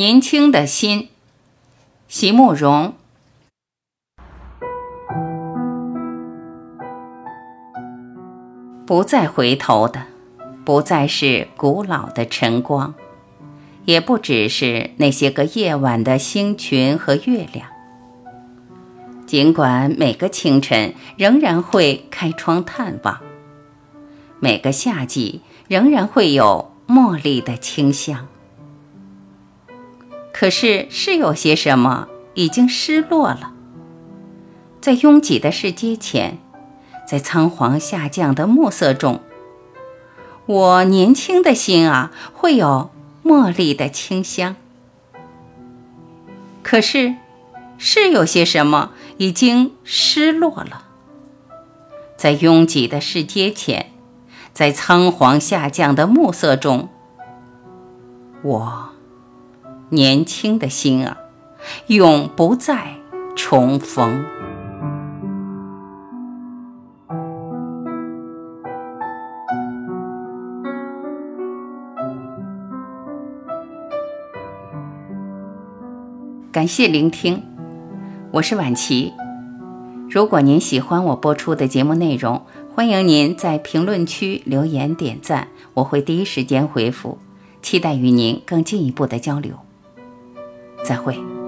年轻的心，席慕容。不再回头的，不再是古老的晨光，也不只是那些个夜晚的星群和月亮。尽管每个清晨仍然会开窗探望，每个夏季仍然会有茉莉的清香，可是是有些什么已经失落了，在拥挤的市街前。在仓皇下降的暮色中，我年轻的心啊，会有茉莉的清香。可是，是有些什么已经失落了。在拥挤的市街前，在仓皇下降的暮色中，我年轻的心啊，永不再重逢。感谢聆听，我是婉琪。如果您喜欢我播出的节目内容，欢迎您在评论区留言点赞，我会第一时间回复。期待与您更进一步的交流。再会。